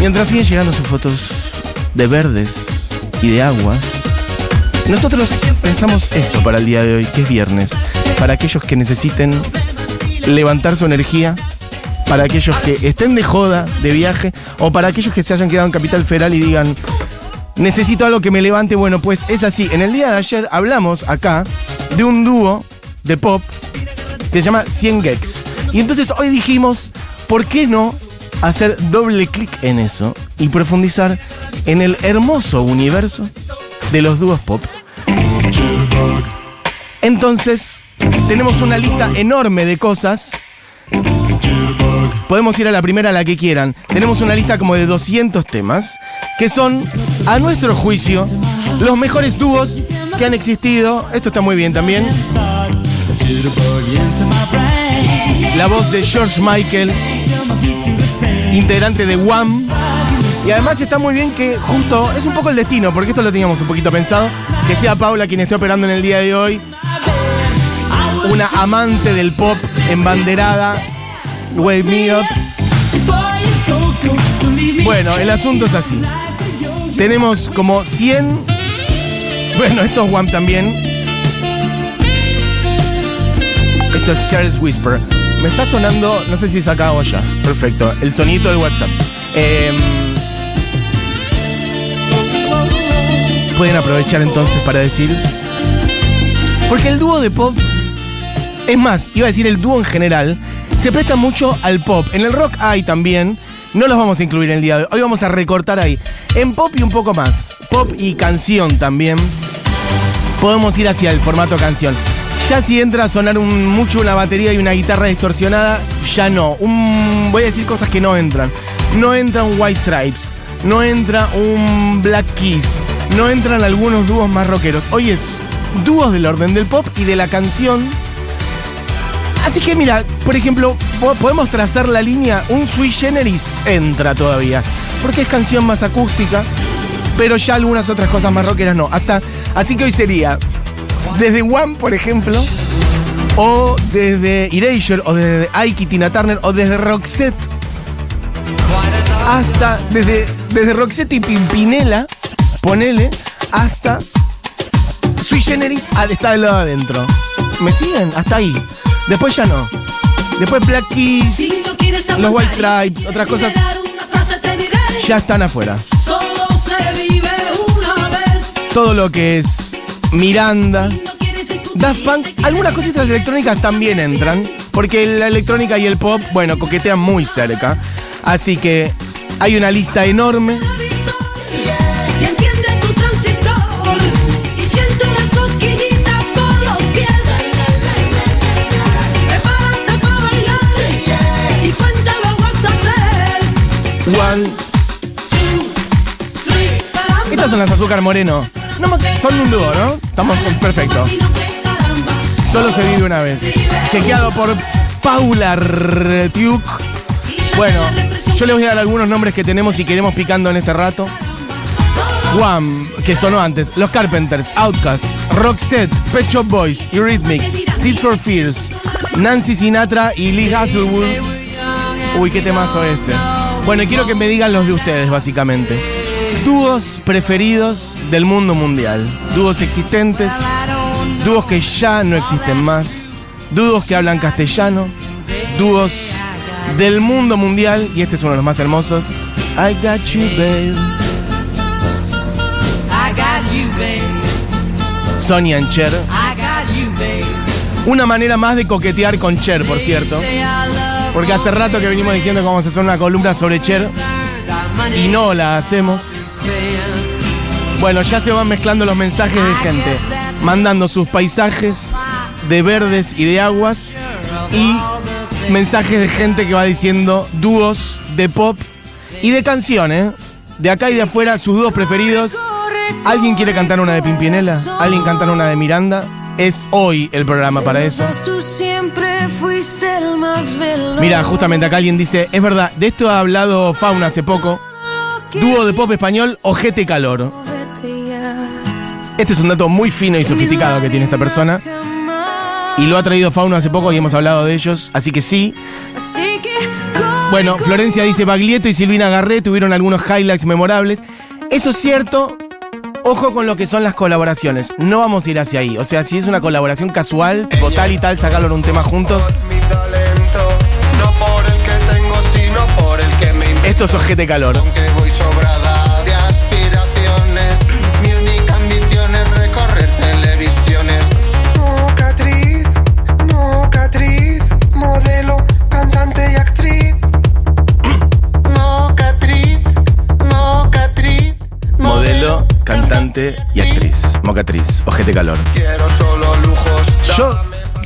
Mientras siguen llegando sus fotos de verdes y de aguas, nosotros pensamos esto para el día de hoy, que es viernes, para aquellos que necesiten levantar su energía, para aquellos que estén de joda, de viaje, o para aquellos que se hayan quedado en Capital Federal y digan, necesito algo que me levante. Bueno, pues es así. En el día de ayer hablamos acá de un dúo de pop que se llama 100 Gex. Y entonces hoy dijimos, ¿por qué no hacer doble clic en eso y profundizar en el hermoso universo de los dúos pop? Entonces, tenemos una lista enorme de cosas. Podemos ir a la primera, a la que quieran. Tenemos una lista como de 200 temas, que son, a nuestro juicio, los mejores dúos que han existido. Esto está muy bien también. La voz de George Michael, integrante de Wham. Y además está muy bien que justo, es un poco el destino, porque esto lo teníamos un poquito pensado, que sea Paula quien esté operando en el día de hoy, una amante del pop embanderada, Wave Me Up. Bueno, el asunto es así. Tenemos como 100, bueno, esto es Wham también. Esto es Careless Whisper. Me está sonando, no sé si es acá o allá. Perfecto, el sonito del WhatsApp. Em, pueden aprovechar entonces para decir. Porque el dúo de pop, es más, iba a decir el dúo en general, se presta mucho al pop. En el rock hay también, no los vamos a incluir en el día de hoy, hoy vamos a recortar ahí. En pop y un poco más, pop y canción también, podemos ir hacia el formato canción. Ya si entra a sonar un, mucho una batería y una guitarra distorsionada, ya no. Voy a decir cosas que no entran. No entra un White Stripes, no entra un Black Keys, no entran algunos dúos más rockeros. Hoy es dúos del orden del pop y de la canción. Así que mira, por ejemplo, po- podemos trazar la línea, un sui generis entra todavía, porque es canción más acústica, pero ya algunas otras cosas más rockeras no. Hasta, así que hoy sería desde One, por ejemplo, o desde Erasure, o desde Ike y Tina Turner, o desde Roxette, hasta desde, desde Roxette y Pimpinela, ponele, hasta Sui Generis ah, está del lado adentro. ¿Me siguen? Hasta ahí. Después ya no. Después Black Keys, los White Stripes, otras cosas ya están afuera. Solo se vive una vez. Todo lo que es Miranda, Daft Punk, algunas cositas electrónicas también entran, porque la electrónica y el pop, bueno, coquetean muy cerca. Así que hay una lista enorme. One. Two, three. Caramba. Estas son las azúcar moreno. No son un dúo, ¿no? Estamos perfecto. Solo se vive una vez. Chequeado por Paula Retiuk. Bueno, yo les voy a dar algunos nombres que tenemos y queremos picando en este rato. Wham, que sonó antes, Los Carpenters, Outkast, Roxette, Pet Shop Boys, Eurythmics, Tears for Fears, Nancy Sinatra y Lee Hasselwood. Uy, qué temazo este. Bueno, y quiero que me digan los de ustedes, básicamente. Dúos preferidos del mundo mundial. Dúos existentes, dúos que ya no existen más, dúos que hablan castellano, dúos del mundo mundial, y este es uno de los más hermosos. I got you, babe. I got you, babe. Sonia and Cher. I got you, babe. Una manera más de coquetear con Cher, por cierto. Porque hace rato que venimos diciendo que vamos a hacer una columna sobre Cher y no la hacemos. Bueno, ya se van mezclando los mensajes de gente, mandando sus paisajes de verdes y de aguas y mensajes de gente que va diciendo dúos de pop y de canciones, de acá y de afuera, sus dúos preferidos. ¿Alguien quiere cantar una de Pimpinela? ¿Alguien cantar una de Miranda? Es hoy el programa para eso. Mira, justamente acá alguien dice, es verdad, de esto ha hablado Fauna hace poco. Dúo de pop español, Ojete Calor. Este es un dato muy fino y sofisticado que tiene esta persona. Y lo ha traído Fauno hace poco y hemos hablado de ellos, así que sí. Bueno, Florencia dice, Baglietto y Silvina Garré tuvieron algunos highlights memorables. Eso es cierto. Ojo con lo que son las colaboraciones. No vamos a ir hacia ahí. O sea, si es una colaboración casual, tipo tal y tal, sacarlo en un tema juntos. Esto es ojete calor. Cantante y actriz. Mocatriz, ojete calor. Quiero solo lujos. Yo,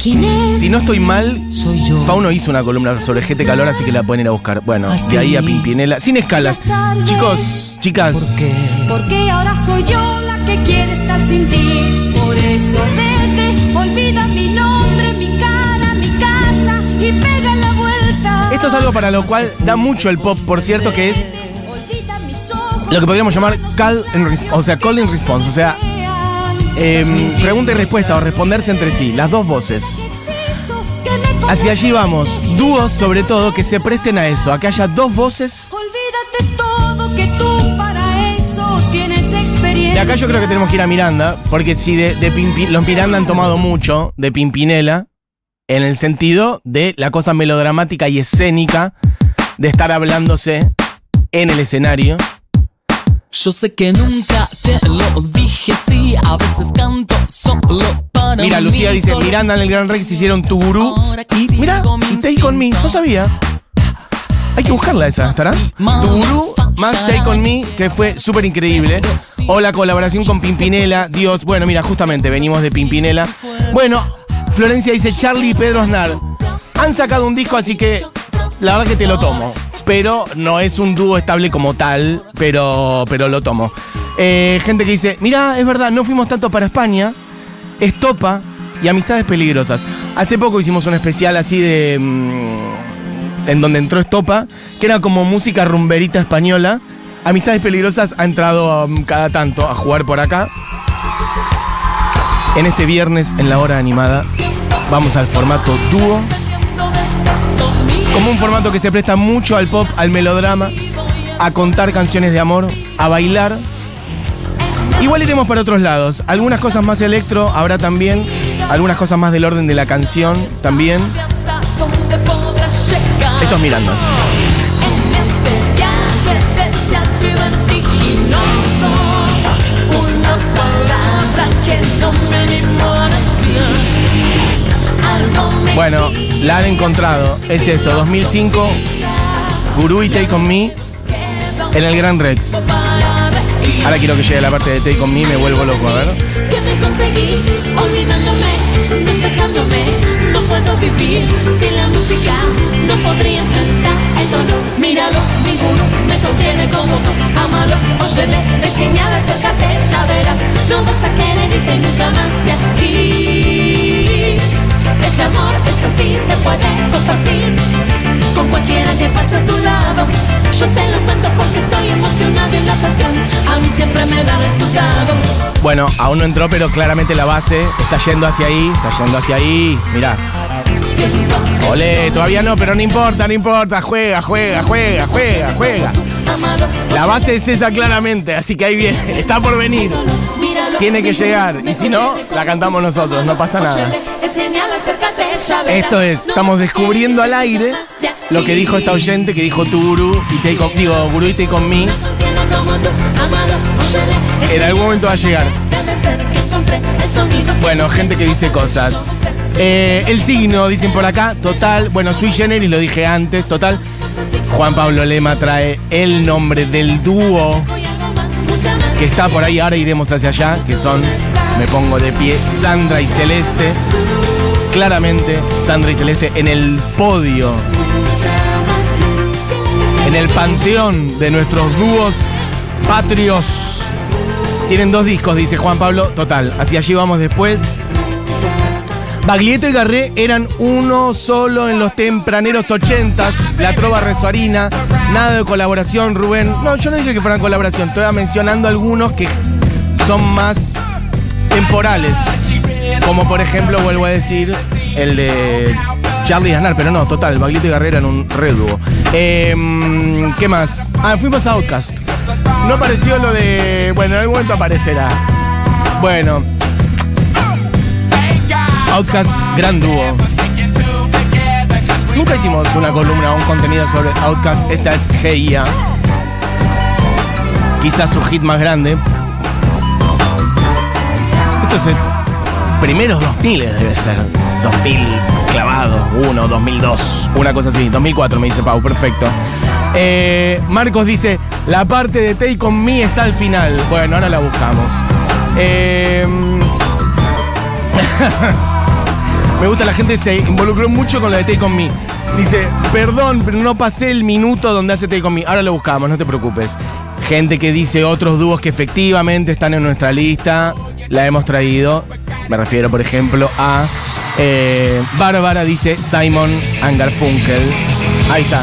¿Quién es? si no estoy mal, Soy yo. Fauno hizo una columna sobre ojete calor, así que la pueden ir a buscar. Bueno, de ahí a Pimpinela. Sin escalas. Chicos, chicas. ¿Por qué? Porque ahora soy yo la que quiere estar sin ti. Por eso vete, olvida mi nombre, mi cara, mi casa y pega la vuelta. Esto es algo para lo cual da mucho el pop, por cierto, que es lo que podríamos llamar call and o sea, call and response, o sea, em, pregunta y respuesta o responderse entre sí, las dos voces. Hacia allí vamos, dúos sobre todo que se presten a eso, a que haya dos voces. Olvídate todo que tú para eso tienes experiencia. De acá yo creo que tenemos que ir a Miranda, porque si de, de Pimpi- los Miranda han tomado mucho de Pimpinela, en el sentido de la cosa melodramática y escénica de estar hablándose en el escenario. Yo sé que nunca te lo dije, sí, a veces canto solo para Mira, mí, Lucía dice, solo Miranda en el Gran Rex hicieron tu gurú. Y mira, y Take On Me, no sabía. Hay que buscarla esa, ¿estará? Tu gurú más Take On Me, que fue súper increíble. O la colaboración con Pimpinela, Dios. Bueno, mira, justamente venimos de Pimpinela. Bueno, Florencia dice, Charlie y Pedro Aznar han sacado un disco, así que la verdad que te lo tomo. Pero no es un dúo estable como tal, pero, pero lo tomo. Eh, gente que dice, mira, es verdad, no fuimos tanto para España. Estopa y Amistades Peligrosas. Hace poco hicimos un especial así de. mm, en donde entró Estopa, que era como música rumberita española. Amistades Peligrosas ha entrado um, cada tanto a jugar por acá. En este viernes, en la hora animada, vamos al formato dúo. Como un formato que se presta mucho al pop, al melodrama, a contar canciones de amor, a bailar. Igual iremos para otros lados. Algunas cosas más electro habrá también. Algunas cosas más del orden de la canción también. Esto es mirando. La han encontrado. Es esto, 2005. Gurú y Take On Me en el Gran Rex. Ahora quiero que llegue la parte de Take On Me, me vuelvo loco, a ver. que me conseguí. Míralo, mi me contiene como tú. Ámalo, óyele, enseñale, acércate, ya verás. No vas a querer irte nunca más de aquí. Este amor es así, se puede compartir con cualquiera que pase a tu lado. Yo te lo cuento porque estoy emocionado y la pasión a mí siempre me da resultado. Bueno, aún no entró, pero claramente la base está yendo hacia ahí, está yendo hacia ahí. Mirá. Ole, todavía no, pero no importa, no importa. Juega, juega, juega, juega, juega. La base es esa claramente, así que ahí viene. Está por venir. Tiene que llegar. Y si no, la cantamos nosotros, no pasa nada. Esto es, estamos descubriendo al aire lo que dijo esta oyente, que dijo tu gurú y take on, digo, gurú y take on me. Me contiene como tú, amado, óyele, es En algún momento va a llegar. Bueno, gente que dice cosas. Eh, el signo, dicen por acá, total. Bueno, sui generis lo dije antes, total. Juan Pablo Lema trae el nombre del dúo que está por ahí. Ahora iremos hacia allá, que son, me pongo de pie, Sandra y Celeste. Claramente, Sandra y Celeste en el podio, en el panteón de nuestros dúos patrios. Tienen dos discos, dice Juan Pablo. Total, hacia allí vamos después. Baglietto y Garré eran uno solo en los tempraneros ochentas. La trova resuarina. Nada de colaboración, Rubén. No, yo no dije que fueran colaboración. Estoy mencionando algunos que son más temporales. Como por ejemplo, vuelvo a decir, el de Charlie Aznar, pero no, total, Baglietto y Guerrero en un re dúo. Em, ¿Qué más? Ah, fuimos a Outcast. No apareció lo de. Bueno, en algún momento aparecerá. Bueno. Outcast, gran dúo. Nunca hicimos una columna o un contenido sobre Outcast. Esta es GIA. Quizás su hit más grande. Esto es el primeros 2000 debe ser. 2000 clavado, 1, 2002, una cosa así. 2004 me dice Pau, perfecto. Eh, Marcos dice, la parte de Take On Me está al final. Bueno, ahora la buscamos. Eh, me gusta, la gente se involucró mucho con la de Take On Me. Dice, perdón, pero no pasé el minuto donde hace Take On Me. Ahora lo buscamos, no te preocupes. Gente que dice otros dúos que efectivamente están en nuestra lista, la hemos traído. Me refiero, por ejemplo, a eh, Bárbara, dice Simon and Garfunkel. Ahí está.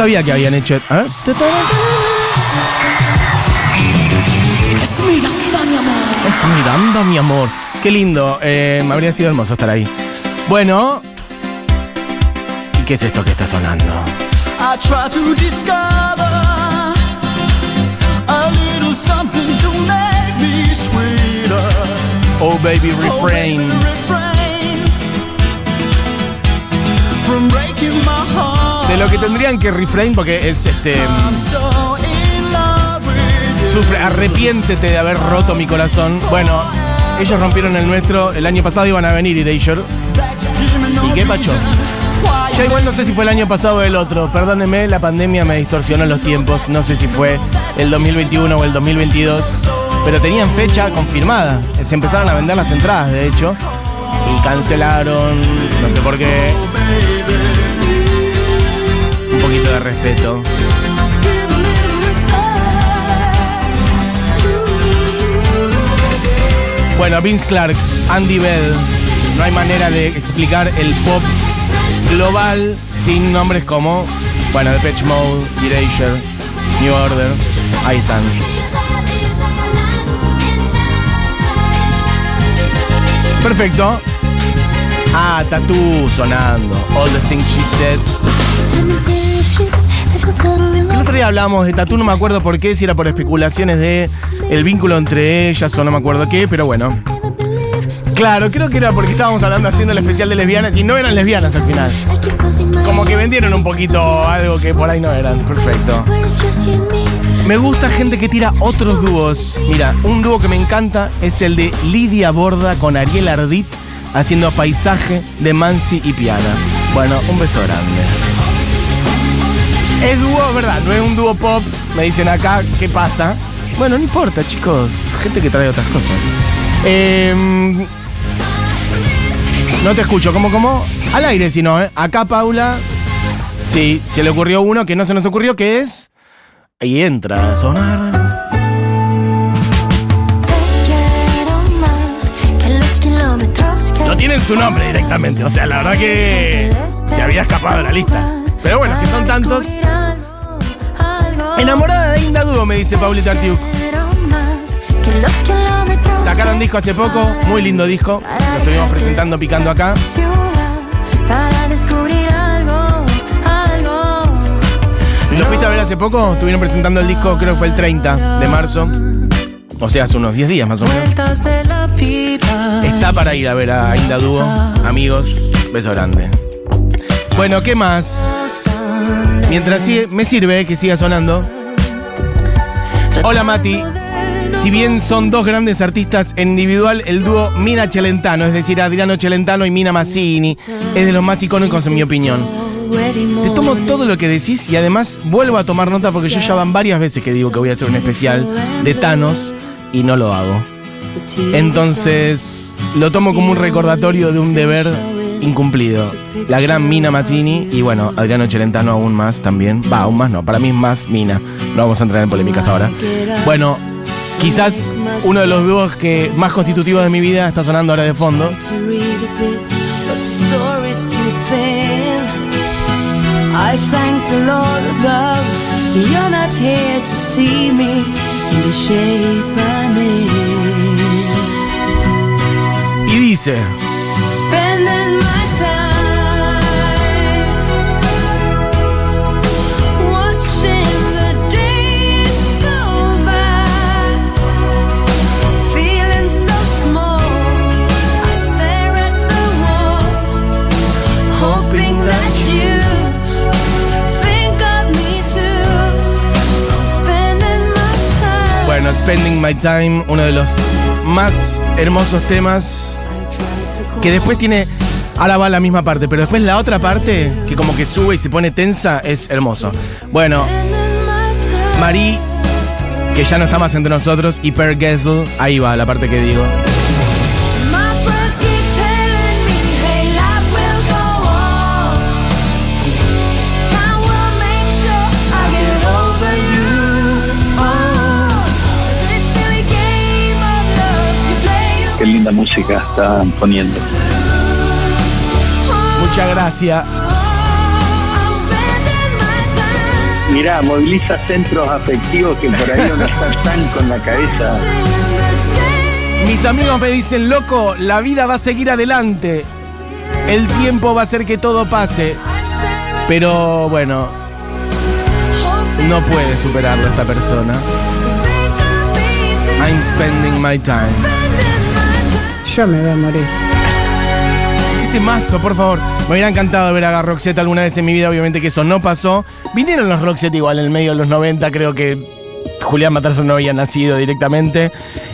Sabía que habían hecho. ¿eh? Es Miranda, mi amor. Qué lindo. Eh, me habría sido hermoso estar ahí. Bueno. ¿Y qué es esto que está sonando? I try to discover a little something to make me sweeter. Oh, baby, Oh, refrain. baby, refrain From breaking my. De lo que tendrían que refrain, porque es este. You. Sufre, arrepiéntete de haber roto mi corazón. Bueno, ellos rompieron el nuestro. El año pasado iban a venir Erasure. ¿Y qué, Pacho? Ya igual no sé si fue el año pasado o el otro. Perdóneme, la pandemia me distorsionó los tiempos. No sé si fue el 2021 o el 2022. Pero tenían fecha confirmada. Se empezaron a vender las entradas, de hecho. Y cancelaron. No sé por qué. De respeto. Bueno, Vince Clark, Andy Bell. No hay manera de explicar el pop global sin nombres como, bueno, Depeche Mode, Erasure, New Order. Ahí están. Perfecto. Ah, Tattoo sonando. All the things she said. El otro día hablábamos de Tattoo, no me acuerdo por qué, si era por especulaciones de el vínculo entre ellas o no me acuerdo qué, pero bueno. Claro, creo que era porque estábamos hablando haciendo el especial de lesbianas y no eran lesbianas al final. Como que vendieron un poquito algo que por ahí no eran. Perfecto. Me gusta gente que tira otros dúos. Mira, un dúo que me encanta es el de Lidia Borda con Ariel Ardit haciendo paisaje de Mansi y Piana. Bueno, un beso grande. Es dúo, ¿verdad? No es un dúo pop. Me dicen acá, ¿qué pasa? Bueno, no importa, chicos. Gente que trae otras cosas. Em, no te escucho. ¿Cómo, cómo? Al aire, si no, ¿eh? Acá, Paula. Sí, se le ocurrió uno que no se nos ocurrió, que es. Ahí entra a sonar. No tienen su nombre directamente. O sea, la verdad que se había escapado de la lista. Pero bueno, que son tantos. Enamorada de Inda Dúo, me dice Paulita Artiuk. Sacaron disco hace poco, muy lindo disco. Lo estuvimos presentando picando acá. ¿Lo fuiste a ver hace poco? Estuvieron presentando el disco, creo que fue el 30 de marzo. O sea, hace unos 10 días más o menos. Está para ir a ver a Inda Dúo. Amigos, beso grande. Bueno, ¿qué más? Mientras sigue, me sirve que siga sonando. Hola Mati. Si bien son dos grandes artistas en individual, el dúo Mina Celentano, es decir, Adriano Celentano y Mina Massini, es de los más icónicos en mi opinión. Te tomo todo lo que decís y además vuelvo a tomar nota porque yo ya van varias veces que digo que voy a hacer un especial de Thanos y no lo hago. Entonces lo tomo como un recordatorio de un deber incumplido. La gran Mina Mazzini y bueno, Adriano Celentano aún más también. Va, aún más no, para mí es más Mina. No vamos a entrar en polémicas ahora. Bueno, Quizás uno de los dúos que más constitutivos de mi vida está sonando ahora de fondo. to read a bit, but the story's too thin. I thank the Lord above, you're not here to see me in the shape I'm in. Y dice, Spending my time uno de los más hermosos temas que después tiene... Ahora va la misma parte, pero después la otra parte, que como que sube y se pone tensa, es hermoso. Bueno. Marie, que ya no está más entre nosotros, y Per Gessel, ahí va la parte que digo. Música están poniendo. Muchas gracias. Mirá, moviliza centros afectivos que por ahí uno está tan con la cabeza. Mis amigos me dicen, loco, la vida va a seguir adelante. El tiempo va a hacer que todo pase. Pero bueno, no puede superarlo esta persona. I'm spending my time. Me voy a morir. Este mazo, por favor. Me hubiera encantado ver a Roxette alguna vez en mi vida, obviamente que eso no pasó. Vinieron los Roxette igual en el medio de los 90, creo que Julián Matarso no había nacido directamente.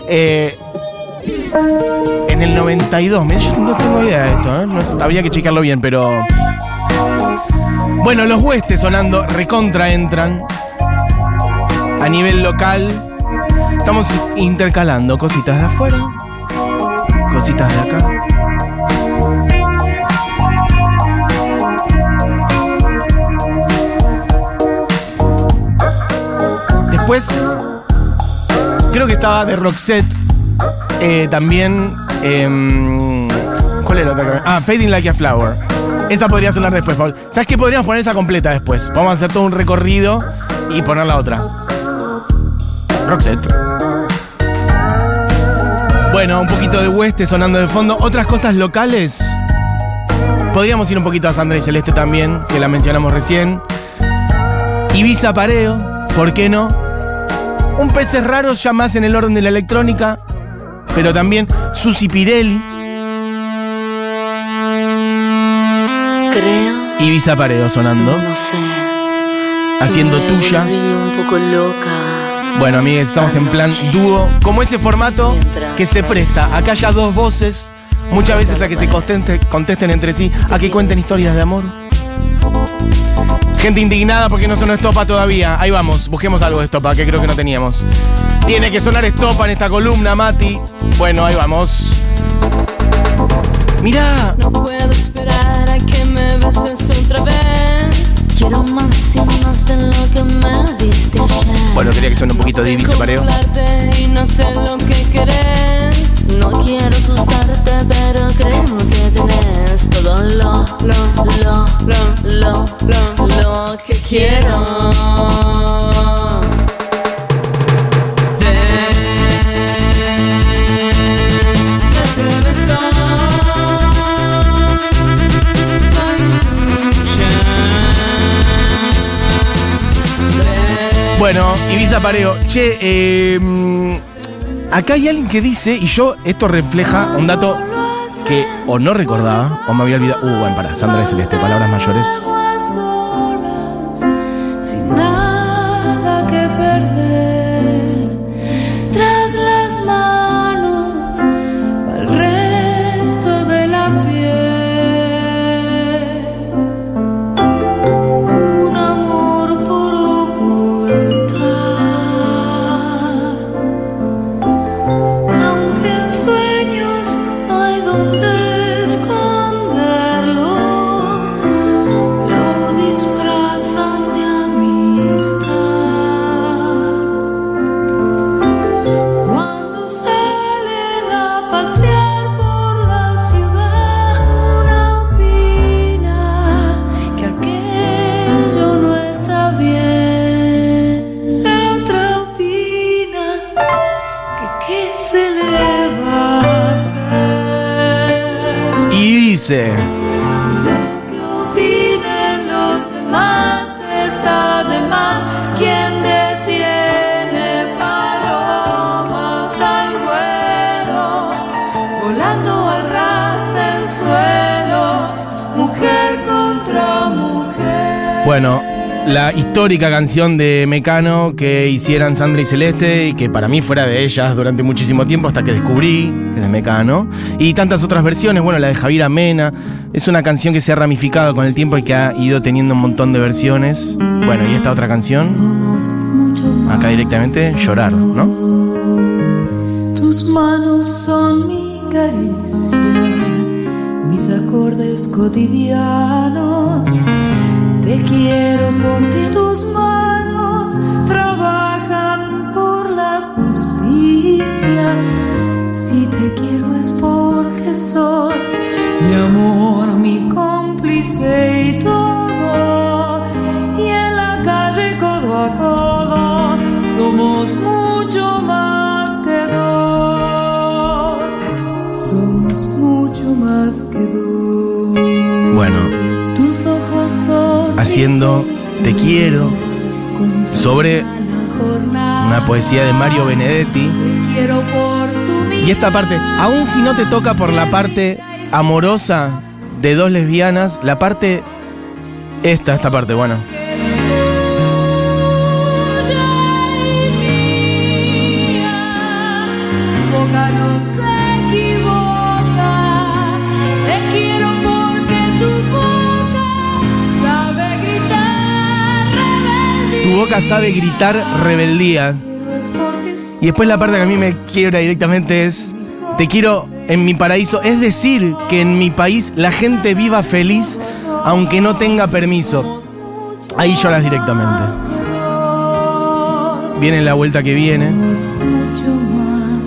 Eh, en el 92, mira, yo no tengo idea de esto, ¿eh? Habría que checarlo bien, pero... Bueno, los huestes sonando, recontra entran. A nivel local, estamos intercalando cositas de afuera, cositas de acá. Después, creo que estaba de Roxette. eh, también. em, ¿Cuál era la otra? Ah, Fading Like a Flower. Esa podría sonar después, Paul. ¿Sabes qué? Podríamos poner esa completa después. Vamos a hacer todo un recorrido y poner la otra. Roxette. Bueno, un poquito de West sonando de fondo. Otras cosas locales. Podríamos ir un poquito a Sandra y Celeste también, que la mencionamos recién. Ibiza Pareo, ¿por qué no? Un peces raros ya más en el orden de la electrónica, pero también Susi Pirelli, Creo, Ibiza Pareo sonando, no sé. haciendo tuya. un poco loca. Bueno, amigos, estamos en plan dúo, como ese formato que se presta. Acá ya dos voces, muchas veces a que se conteste- contesten entre sí, a que cuenten historias de amor. Gente indignada porque no sonó estopa todavía. Ahí vamos, busquemos algo de estopa, que creo que no teníamos. Tiene que sonar estopa en esta columna, Mati. Bueno, ahí vamos. Mirá, No puedo esperar a que me beses otra vez. Quiero más y más de lo que me diste bueno, quería que suene un poquito de Ibiza Pareo. y no sé lo que querés. No quiero asustarte, pero creo que tenés todo lo, lo, lo, lo, lo, lo, lo que quiero. Ibiza Pareo. Che, eh, acá hay alguien que dice, y yo, esto refleja un dato que o no recordaba, o me había olvidado. Uh, bueno, para, Sandra de Celeste, palabras mayores. pasear. Bueno, la histórica canción de Mecano que hicieran Sandra y Celeste y que para mí fuera de ellas durante muchísimo tiempo hasta que descubrí que es de Mecano. Y tantas otras versiones, bueno, la de Javier Amena. Es una canción que se ha ramificado con el tiempo y que ha ido teniendo un montón de versiones. Bueno, y esta otra canción, acá directamente, Llorar, ¿no? Tus manos son mi caricia, mis acordes cotidianos. Te quiero porque tus son haciendo Te quiero sobre una poesía de Mario Benedetti. Y esta parte, aun si no te toca por la parte amorosa de dos lesbianas, la parte. Esta, esta parte, bueno. Boca sabe gritar rebeldía. Y después la parte que a mí me quiebra directamente es. Te quiero en mi paraíso. Es decir, que en mi país la gente viva feliz aunque no tenga permiso. Ahí lloras directamente. Viene la vuelta que viene.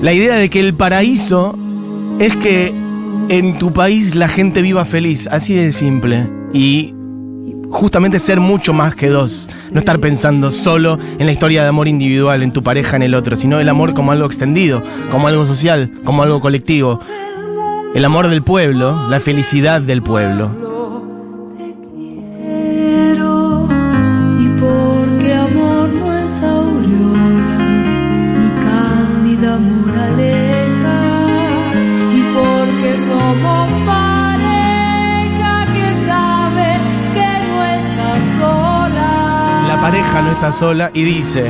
La idea de que el paraíso es que en tu país la gente viva feliz, así de simple. Y justamente ser mucho más que dos. No estar pensando solo en la historia de amor individual, en tu pareja, en el otro, sino el amor como algo extendido, como algo social, como algo colectivo. El amor del pueblo, la felicidad del pueblo. Sola y dice,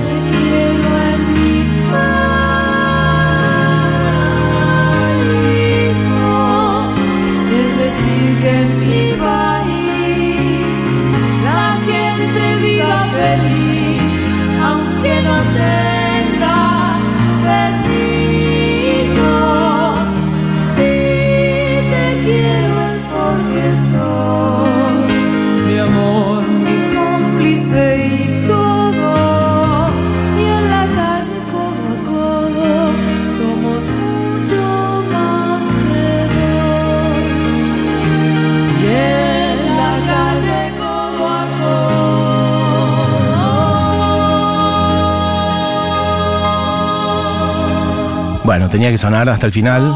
que sonar hasta el final.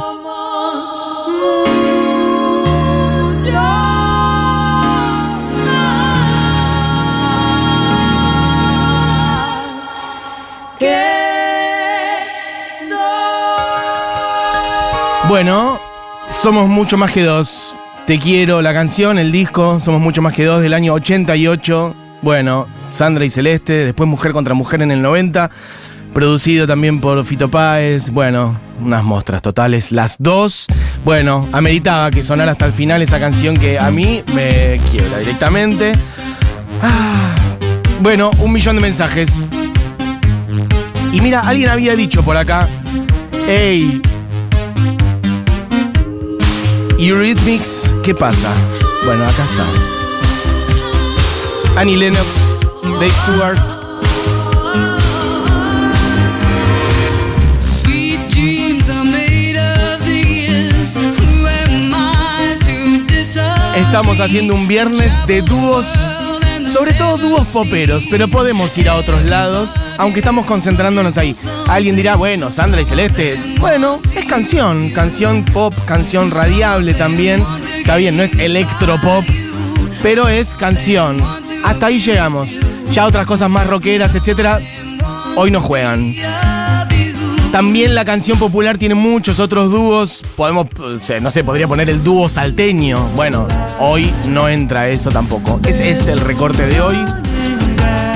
Bueno, somos mucho más que dos. Te quiero, la canción, el disco, somos mucho más que dos del año 88. Bueno, Sandra y Celeste, después Mujer contra Mujer en el 90. Producido también por Fito Páez. Bueno, unas mostras totales, las dos. Bueno, ameritaba que sonara hasta el final esa canción que a mí me quiebra directamente. Ah, bueno, un millón de mensajes. Y mira, alguien había dicho por acá, hey, Eurythmics, ¿qué pasa? Bueno, acá está. Annie Lennox, Dave Stewart. Estamos haciendo un viernes de dúos Sobre todo dúos poperos, pero podemos ir a otros lados, aunque estamos concentrándonos ahí. Alguien dirá, bueno, Sandra y Celeste, bueno, es canción, canción pop, canción radiable también. Está bien, no es electropop, pero es canción. Hasta ahí llegamos. Ya otras cosas más rockeras, etcétera, hoy no juegan. También la canción popular tiene muchos otros dúos. Podemos, sea, no sé, podría poner el dúo salteño. Bueno, hoy no entra eso tampoco. Es este el recorte de hoy.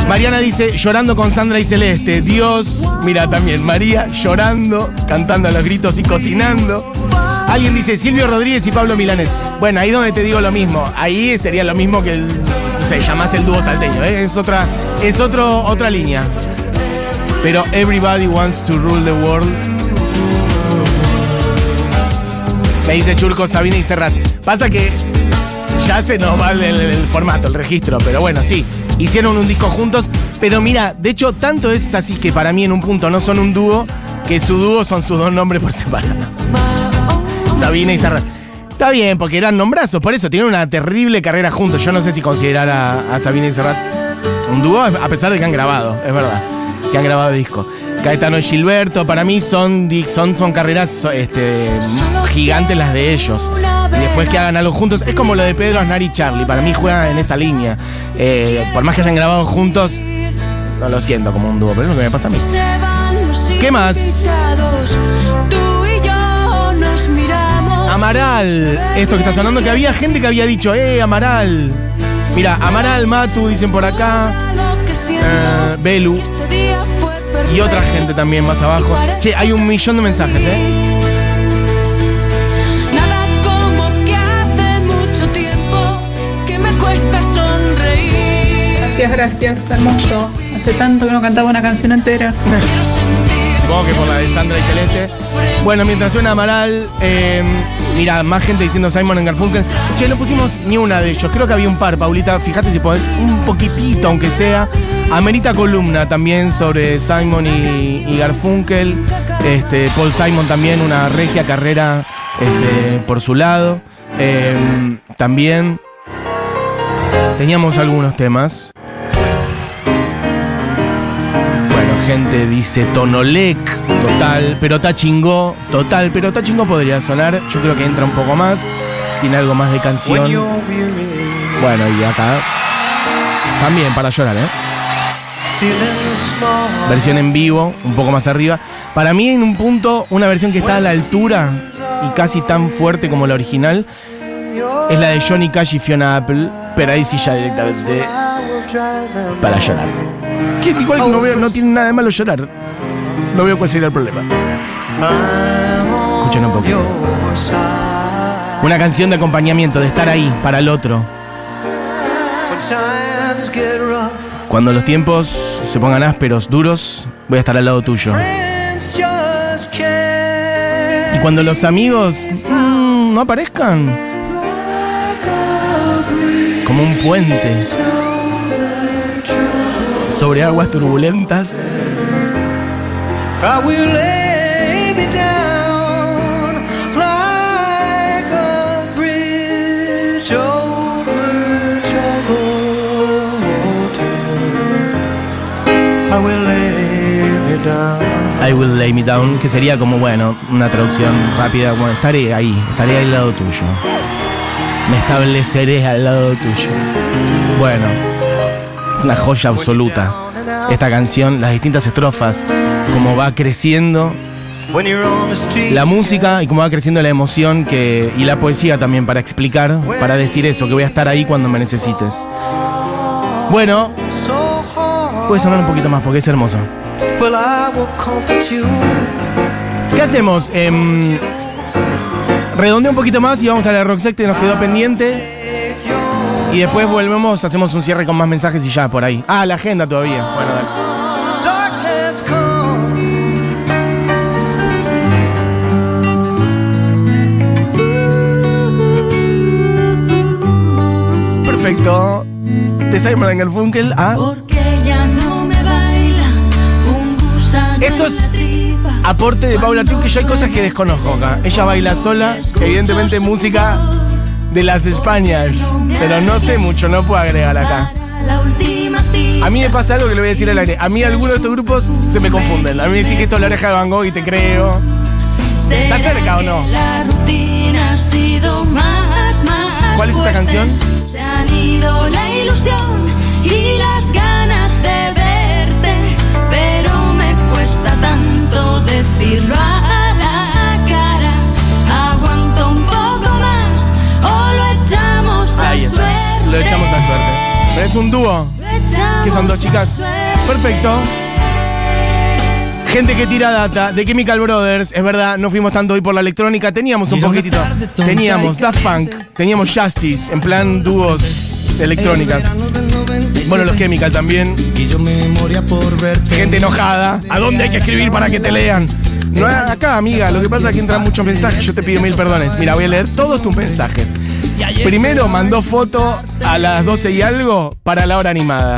Mariana dice, llorando con Sandra y Celeste. Dios, mira también, María llorando, cantando a los gritos y cocinando. Alguien dice, Silvio Rodríguez y Pablo Milanés. Bueno, ahí donde te digo lo mismo. Ahí sería lo mismo que el, no sé, llamás el dúo salteño. ¿eh? Es otra, es otro, otra línea. Pero Everybody Wants to Rule the World. Me dice Churco, Sabina y Serrat. Pasa que ya se nos va el, formato, el registro, pero bueno, sí. Hicieron un disco juntos, pero mira, de hecho, tanto es así que para mí en un punto no son un dúo, que su dúo son sus dos nombres por separado. Sabina y Serrat. Está bien, porque eran nombrazos, por eso tienen una terrible carrera juntos. Yo no sé si considerar a, a Sabina y Serrat un dúo, a pesar de que han grabado, es verdad, que han grabado disco. Caetano y Gilberto, para mí son, son, son carreras este, gigantes las de ellos. Y después que hagan algo juntos, es como lo de Pedro Aznar y Charlie, para mí juegan en esa línea. Eh, por más que hayan grabado juntos, no lo siento como un dúo, pero es lo que me pasa a mí. ¿Qué más? Amaral, esto que está sonando, que había gente que había dicho, eh, Amaral. Mira, Amaral, Matu, dicen por acá, eh, Belu y otra gente también más abajo. Che, hay un millón de mensajes, ¿eh? Nada como que hace mucho tiempo que me cuesta sonreír. Gracias, gracias, hermoso. Hace tanto que no cantaba una canción entera. Supongo que por la de Sandra y Celeste. Bueno, mientras suena Amaral, eh, mira, más gente diciendo Simon en Garfunkel. Che, no pusimos ni una de ellos. Creo que había un par, Paulita. Fíjate si podés un poquitito, aunque sea. Amerita columna también sobre Simon y, Garfunkel. Este, Paul Simon también, una regia carrera este, por su lado. Eh, también teníamos algunos temas. Gente dice Tonolec, total, pero chingó, total, pero chingó podría sonar. Yo creo que entra un poco más, tiene algo más de canción. Bueno, y acá también para llorar, ¿eh? Versión en vivo, un poco más arriba. Para mí, en un punto, una versión que está a la altura y casi tan fuerte como la original es la de Johnny Cash y Fiona Apple, pero ahí sí ya directamente para llorar. Que igual no, veo, no tiene nada de malo llorar. No veo cuál sería el problema. Escuchen un poquito. Una canción de acompañamiento, de estar ahí para el otro. Cuando los tiempos se pongan ásperos, duros, voy a estar al lado tuyo. Y cuando los amigos mm, no aparezcan, como un puente sobre aguas turbulentas, I will lay me down like a bridge over troubled water. I will lay me down. I will lay me down, que sería como, bueno, una traducción rápida, bueno, estaré ahí, estaré al lado tuyo. Me estableceré al lado tuyo. Bueno, es una joya absoluta. Esta canción, las distintas estrofas, cómo va creciendo la música y cómo va creciendo la emoción y la poesía también para explicar, para decir eso, que voy a estar ahí cuando me necesites. Bueno, puede sonar un poquito más porque es hermoso. ¿Qué hacemos? Em, redondea un poquito más y vamos a la secta que nos quedó pendiente. Y después volvemos, hacemos un cierre con más mensajes y ya por ahí. Ah, la agenda todavía. Bueno, dale. Perfecto. De Simon Garfunkel a. Porque ya no me baila un gusano Esto en es. Aporte de Paula Artiuk, que yo hay cosas que desconozco acá. Ella baila sola, evidentemente música de las Españas. Pero no sé mucho, no puedo agregar acá. A mí me pasa algo que le voy a decir al aire. A mí algunos de estos grupos se me confunden. A mí me dicen que esto es la oreja de Van Gogh y te creo. ¿Está cerca o no? ¿Cuál es esta canción? Se han ido la ilusión y las ganas de verte, pero me cuesta tanto decirlo Ahí está. suerte. Lo echamos a suerte. Pero es un dúo. Que son dos chicas. Perfecto. Gente que tira data de Chemical Brothers, es verdad, no fuimos tanto hoy por la electrónica, teníamos un poquitito. Teníamos Daft Punk, teníamos Justice, en plan dúos de electrónicas. Bueno, los Chemical también. Gente enojada. ¿A dónde hay que escribir para que te lean? No, acá, amiga, lo que pasa es que entran muchos mensajes. Yo te pido mil perdones. Mira, voy a leer todos tus mensajes. Primero mandó foto a las 12 y algo para la hora animada.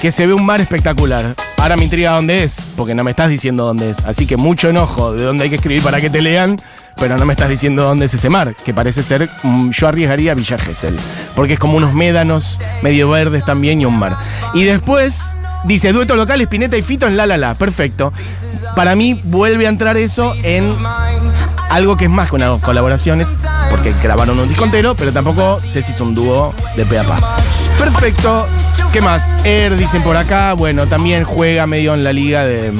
Que se ve un mar espectacular. Ahora me intriga dónde es, porque no me estás diciendo dónde es. Así que mucho enojo de dónde hay que escribir para que te lean, pero no me estás diciendo dónde es ese mar, que parece ser, mm, yo arriesgaría Villa Gesell, porque es como unos médanos medio verdes también y un mar. Y después dice, dueto local, Spinetta y Fito en La La La, perfecto. Para mí vuelve a entrar eso en algo que es más que una colaboración, porque grabaron un disco entero, pero tampoco sé si es un dúo de pe a pa. Perfecto. ¿Qué más? Air dicen por acá, bueno, también juega medio en la liga de.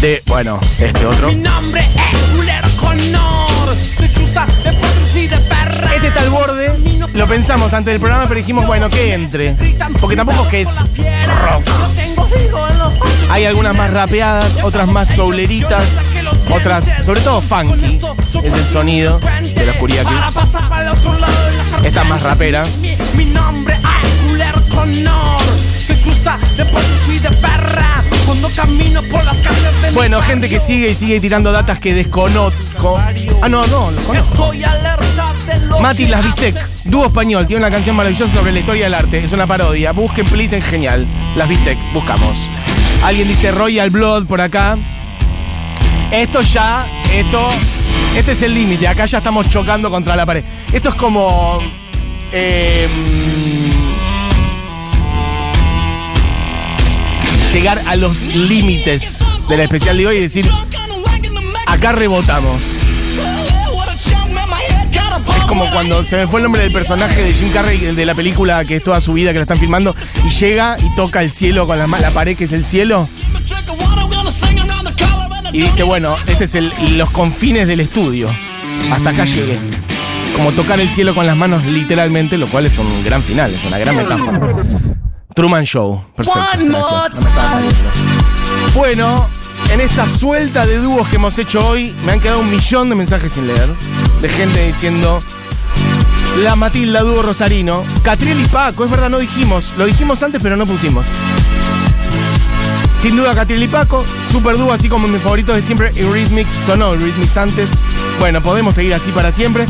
De, bueno, este otro. nombre es Culero Connor. Soy cruza de potros y de perra. Este está al borde. Lo pensamos antes del programa, pero dijimos, bueno, que entre. Porque tampoco es que es rock. Hay algunas más rapeadas, otras más souleritas, otras, sobre todo funky, es el sonido de la oscuridad sartén. esta es más rapera. Mi, nombre Bueno, gente que sigue y sigue tirando datas que desconozco. Ah, no, no, los conozco. Mati Las Bistec, dúo español, tiene una canción maravillosa sobre la historia del arte. Es una parodia. Busquen, please, en genial. Las Bistec, buscamos. Alguien dice Royal Blood por acá. Esto ya, esto, este es el límite. Acá ya estamos chocando contra la pared. Esto es como. eh, llegar a los límites de la especial de hoy y decir, acá rebotamos. Es como cuando se me fue el nombre del personaje de Jim Carrey, de la película que es toda su vida que la están filmando, y llega y toca el cielo con la, la pared que es el cielo. Y dice, bueno, este es el- los confines del estudio. Hasta acá llegué. Como tocar el cielo con las manos literalmente, lo cual es un gran final, es una gran metáfora. Truman Show. Perfecto. No. Bueno, en esta suelta de dúos que hemos hecho hoy, me han quedado un millón de mensajes sin leer. De gente diciendo. La Matilda dúo Rosarino. Catriel y Paco, es verdad, no dijimos. Lo dijimos antes, pero no pusimos. Sin duda, Catriel y Paco. Super dúo, así como mis favoritos de siempre. Eurythmics sonó Eurythmics antes. Bueno, podemos seguir así para siempre.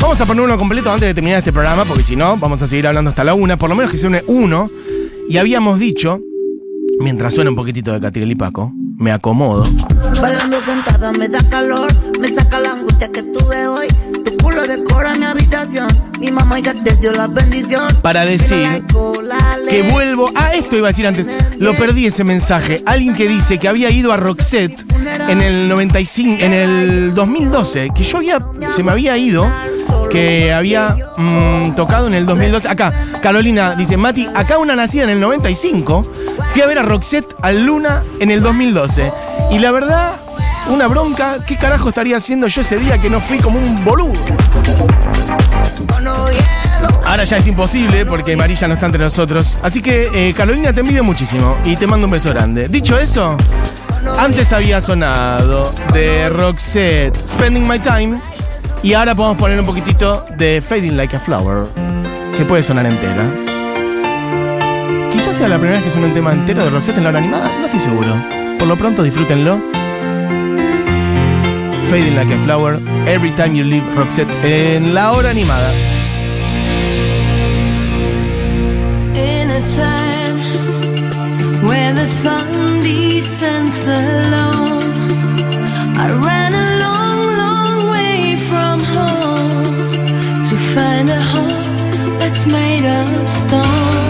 Vamos a poner uno completo antes de terminar este programa, porque si no, vamos a seguir hablando hasta la una. Por lo menos que se une uno. Y habíamos dicho, mientras suena un poquitito de Catriel y Paco, me acomodo. Bailando sentada me da calor, me saca la angustia que tuve hoy. Tu culo decora mi habitación, mi mamá ya te dio la bendición. Para decir que vuelvo. Ah, esto iba a decir antes. Lo perdí ese mensaje. Alguien que dice que había ido a Roxette en el 95, en el 2012, que yo había, se me había ido, que había mm, tocado en el 2012. Acá, Carolina dice, Mati, acá una nacida en el 95, fui a ver a Roxette al Luna en el 2012. Y la verdad, una bronca, ¿qué carajo estaría haciendo yo ese día que no fui como un boludo? Ahora ya es imposible porque Marilla no está entre nosotros. Así que, eh, Carolina, te envidio muchísimo y te mando un beso grande. Dicho eso, antes había sonado de Roxette, Spending My Time. Y ahora podemos poner un poquitito de Fading Like a Flower, que puede sonar entera. Quizás sea la primera vez que suena un tema entero de Roxette en la hora animada, no estoy seguro. Por lo pronto, disfrútenlo. Fading Like a Flower, Every Time You Leave Roxette en la hora animada. sun descends alone. I ran a long, long way from home to find a home that's made of stone.